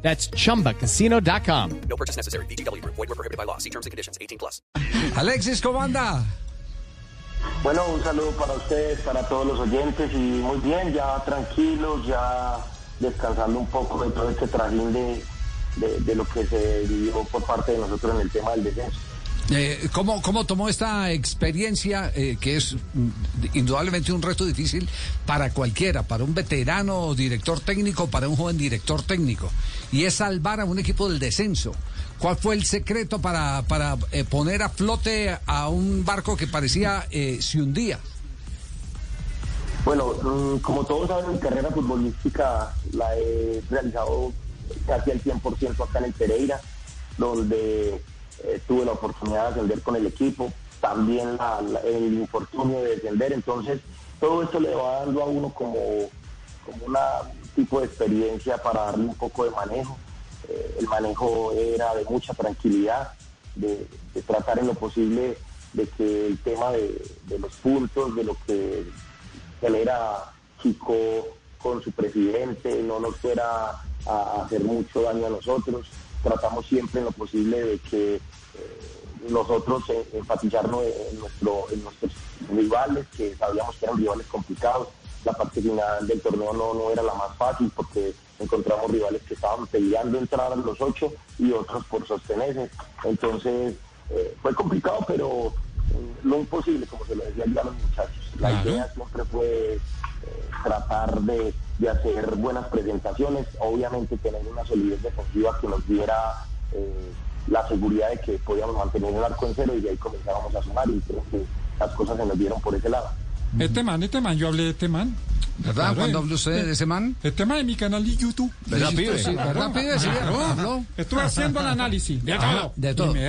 That's chumbacasino.com. No purchase necessary. BGW. Void were prohibited by law. See terms and conditions. 18 plus. Alexis, ¿cómo anda? Bueno, un saludo para ustedes, para todos los oyentes y muy bien, ya tranquilos, ya descansando un poco de todo este trajín de, de, de lo que se vivió por parte de nosotros en el tema del descenso. Eh, ¿cómo, ¿Cómo tomó esta experiencia, eh, que es mm, indudablemente un reto difícil para cualquiera, para un veterano director técnico, para un joven director técnico? Y es salvar a un equipo del descenso. ¿Cuál fue el secreto para, para eh, poner a flote a un barco que parecía eh, se hundía? Bueno, mm, como todos saben, mi carrera futbolística la he realizado casi al 100% acá en el Pereira, donde eh, tuve la oportunidad de ascender con el equipo, también la- el infortunio de descender, entonces todo esto le va dando a uno como, como una tipo de experiencia para darle un poco de manejo. Eh, el manejo era de mucha tranquilidad, de, tratar en lo posible de que el tema de, de los puntos, de lo que genera Chico con su presidente, no nos fuera a hacer mucho daño a nosotros. Tratamos siempre en lo posible de que eh, nosotros eh, enfatizarnos en, nuestro, en nuestros rivales, que sabíamos que eran rivales complicados. La parte final del torneo no, no era la más fácil porque encontramos rivales que estaban peleando entrar a los ocho y otros por sostenerse. Entonces eh, fue complicado, pero mm, lo imposible, como se lo decía ya a los muchachos. La idea siempre fue tratar de, de hacer buenas presentaciones, obviamente tener una solidez defensiva que nos diera eh, la seguridad de que podíamos mantener el arco en cero y de ahí comenzábamos a sumar y creo que las cosas se nos dieron por ese lado. Este man, este man, yo hablé de este man. ¿Verdad? Claro, Cuando eh. habló usted de ese man. Este man en mi canal de YouTube. ¿Verdad, Sí, pibe? sí, ¿Verdad, pibe? Sí, habló. Estuve haciendo el análisis de todo. de todo. Y.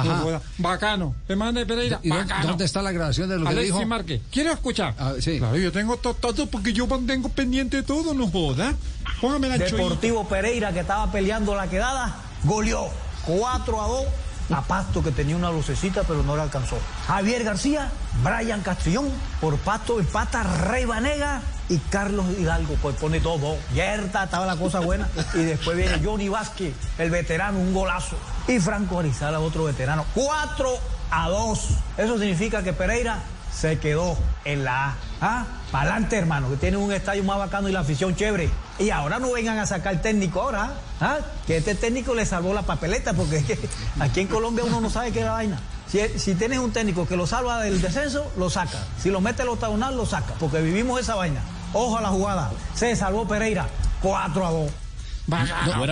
Ajá. No. Bacano. Man de Pereira, ¿Y bacano. dónde está la grabación de lo que Alexis dijo? Márquez. ¿Quieres escuchar? Ah, sí. Claro, yo tengo to- todo porque yo mantengo pendiente de todo, no joda. Póngame la chuita. Deportivo Pereira, que estaba peleando la quedada, goleó 4 a 2 a Pasto, que tenía una lucecita, pero no le alcanzó. Javier García, Brian Castrillón, por Pasto empata Rey Vanega y Carlos Hidalgo, pues pone todo. Yerta, estaba la cosa buena. Y después viene Johnny Vázquez, el veterano, un golazo. Y Franco Arizala, otro veterano. 4 a 2. Eso significa que Pereira se quedó en la A. ¿Ah? Para adelante, hermano, que tiene un estadio más bacano y la afición chévere. Y ahora no vengan a sacar técnico ahora, ¿ah? que este técnico le salvó la papeleta, porque aquí en Colombia uno no sabe qué es la vaina. Si, si tienes un técnico que lo salva del descenso, lo saca. Si lo mete al octagonal, lo saca, porque vivimos esa vaina. Ojo a la jugada. Se salvó Pereira, 4 a 2.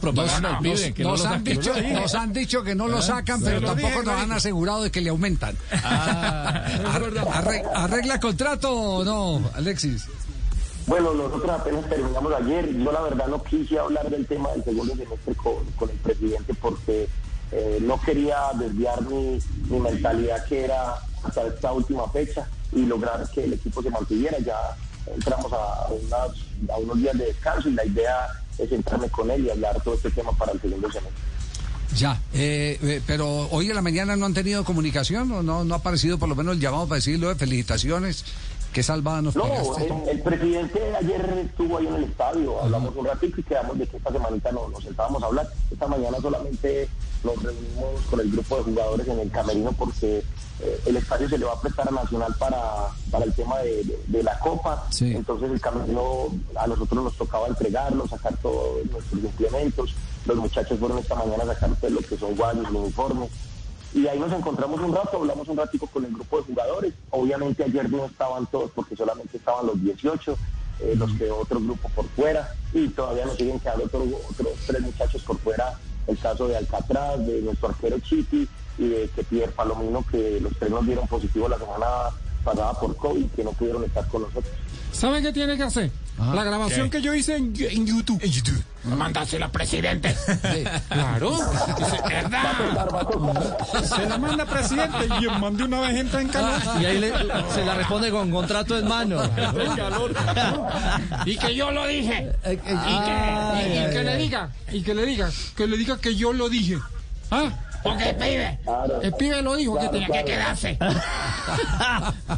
Propaganda Nos, que no nos lo han dicho, nos han dicho que no lo sacan, pero lo tampoco nos han asegurado de que le aumentan. Arre- ¿Arregla contrato o no, Alexis? Bueno, nosotros apenas terminamos ayer. Yo la verdad no quise hablar del tema del segundo semestre con, con el presidente porque eh, no quería desviar mi, mi mentalidad que era hasta esta última fecha y lograr que el equipo se mantuviera. Ya entramos a, unas- a unos días de descanso y la idea es sentarme con él y hablar todo este tema para el segundo semestre. Ya, eh, eh, pero hoy en la mañana no han tenido comunicación o no, no ha aparecido por lo menos el llamado para decirlo de felicitaciones. Qué salvada nos No, el, el presidente ayer estuvo ahí en el estadio, hablamos un ratito y quedamos de que esta semanita no, nos sentábamos a hablar. Esta mañana solamente nos reunimos con el grupo de jugadores en el camerino porque eh, el estadio se le va a prestar a Nacional para, para el tema de, de- de la Copa. Sí. Entonces el camerino a nosotros nos tocaba entregarlo, sacar todos nuestros implementos. Los muchachos fueron esta mañana a sacar pues, lo que son guayos, los uniformes. Y ahí nos encontramos un rato, hablamos un ratico con el grupo de jugadores. Obviamente ayer no estaban todos porque solamente estaban los 18, eh, los que otro grupo por fuera. Y todavía nos siguen quedando otros otros tres muchachos por fuera. El caso de Alcatraz, de nuestro arquero Chiti y de que Pierre Palomino, que los tres nos dieron positivo la semana pasada por COVID que no pudieron estar con nosotros. ¿Sabe qué tiene que hacer? La grabación que yo hice en, en YouTube. En YouTube. Mándasela, presidente. Claro. Dice, ¿verdad? Se la manda presidente y mandé una vez entra en calor. Y ahí le- se la responde con contrato en mano. Y que yo lo dije. Eh, eh, Y, ay, y ay, que le ay. diga, y que le diga, que le diga que yo lo dije. ¿Ah? Porque el pibe, Claro. El pibe lo dijo que tenía que quedarse.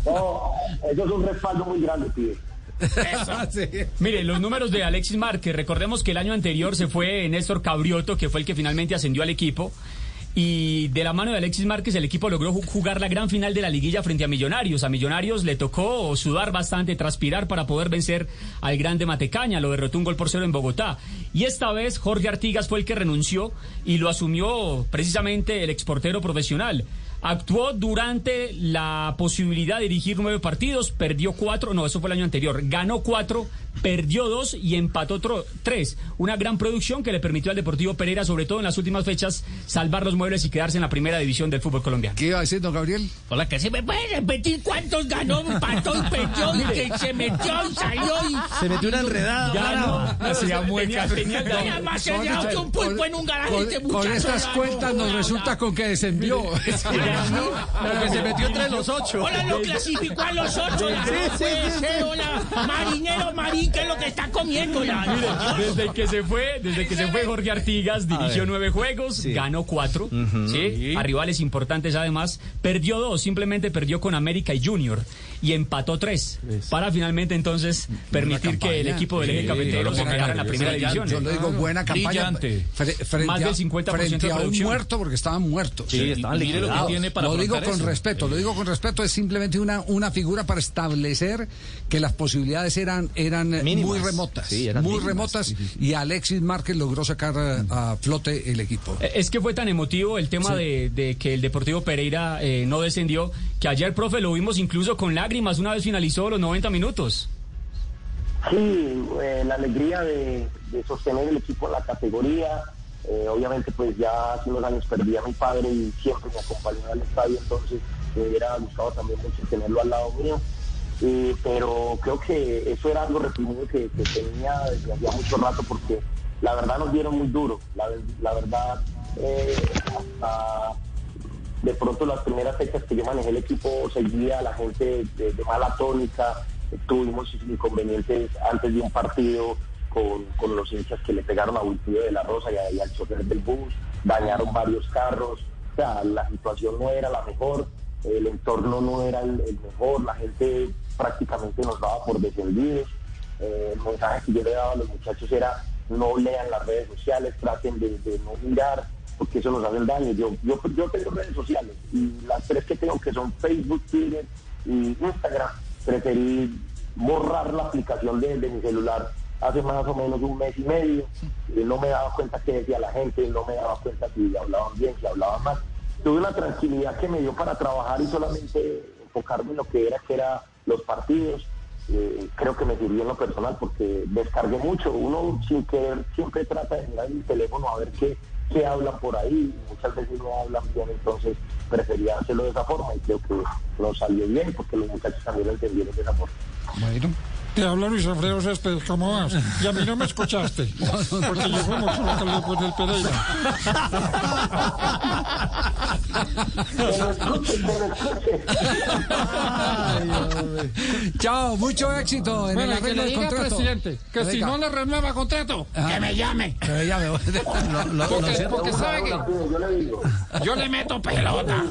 No, eso es un respaldo muy grande, pibe. Mire, los números de Alexis Márquez, recordemos que el año anterior se fue Néstor Cabrioto, que fue el que finalmente ascendió al equipo. Y de la mano de Alexis Márquez, el equipo logró ju- jugar la gran final de la liguilla frente a Millonarios. A Millonarios le tocó sudar bastante, transpirar para poder vencer al grande Matecaña. Lo derrotó un gol por cero en Bogotá. Y esta vez Jorge Artigas fue el que renunció y lo asumió precisamente el exportero profesional. Actuó durante la posibilidad de dirigir nueve partidos, perdió cuatro, no, eso fue el año anterior, ganó cuatro, perdió dos y empató otro tres. Una gran producción que le permitió al Deportivo Pereira, sobre todo en las últimas fechas, salvar los muebles y quedarse en la primera división del fútbol colombiano. ¿Qué iba a decir, don Gabriel? Hola, que se me puede repetir cuántos ganó, empató y perdió y que se metió y salió y... Se metió una enredada. Hacía muecas. Tenía, Tenía tenía- más seriedad que un pulpo en un garaje. Con, este con estas ganó. cuentas nos resulta con que descendió. Que se metió entre los ocho. Hola, lo clasificó a los ocho. la- puede ser, hola, marinero marín, ¿qué es lo que está comiendo? La, Desde que se fue, desde que se fue Jorge Artigas, dirigió nueve juegos, ganó cuatro, ¿sí? a rivales importantes además, perdió dos, simplemente perdió con América y Junior y empató tres para finalmente entonces permitir que el equipo del eje Sí, cafetero se quedara en la primera división. Yo le digo buena campaña. Brillante. fre- frente Más del 50% frente de a un producción. muerto porque estaban muertos. Sí, estaban lo liquidados. Tiene para lo digo con eso. respeto, lo digo con respeto, es simplemente una, una figura para establecer que las posibilidades eran, eran Mínimas. muy remotas. Sí, eran muy mínimas. remotas y Alexis Márquez logró sacar a flote el equipo. Eh, Es que fue tan emotivo el tema de, de que el Deportivo Pereira eh, no descendió, que ayer, profe, lo vimos incluso con lágrimas una vez finalizó los 90 minutos. Sí, eh, la alegría de, de sostener el equipo en la categoría. Eh, obviamente, pues ya hace unos años perdí a mi padre y siempre me acompañó al estadio, entonces me hubiera gustado también mucho tenerlo al lado mío. Eh, pero creo que eso era algo reprimido que, tenía desde hacía mucho rato porque la verdad nos dieron muy duro. La, verdad, eh, hasta de pronto las primeras fechas que yo manejé el equipo seguía la gente de, de mala tónica, tuvimos inconvenientes antes de un partido con, con los hinchas que le pegaron a Wilfrido de la Rosa y, al chofer del bus, dañaron varios carros, o sea, la situación no era la mejor, el entorno no era el, el mejor, la gente prácticamente nos daba por descendidos, eh, el mensaje que yo le daba a los muchachos era no lean las redes sociales, traten de, no mirar, porque eso nos hace daño. Yo, yo, yo tengo redes sociales y las tres que tengo que son Facebook, Twitter y Instagram, preferí borrar la aplicación de, de mi celular hace más o menos un mes y medio. Y no me daba cuenta qué decía la gente, no me daba cuenta si hablaban bien, si hablaban mal. Tuve una tranquilidad que me dio para trabajar y solamente enfocarme en lo que era, que era los partidos. Eh, creo que me sirvió en lo personal porque descargué mucho. Uno sin querer siempre trata de mirar el teléfono a ver qué, qué hablan por ahí. Muchas veces no hablan bien, entonces prefería hacerlo de esa forma y creo que nos salió bien porque los muchachos también lo entendieron de esa forma. Bueno, Te habla Luis Alfredo Céspedes, ¿cómo vas? Y a mí no me escuchaste, porque yo fumo con del Pereira. chao, mucho éxito en Bueno, el que arreglo le diga contrato. presidente que si no le renueva contrato, Que me llame. Ya me voy. Lo- lo- lo porque, porque sabe que Yo le digo. yo le meto pelota.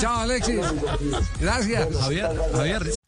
Chao, Alexis. Gracias. Javier, Javier,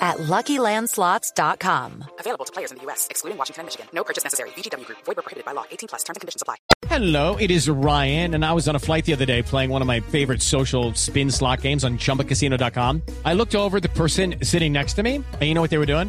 at LuckyLandSlots.com. Available to players in the U.S., excluding Washington and Michigan. No purchase necessary. VGW Group. Void where prohibited by law. 18 plus. Terms and conditions apply. Hello, it is Ryan, and I was on a flight the other day playing one of my favorite social spin slot games on chumbacasino.com. I looked over at the person sitting next to me, and you know what they were doing?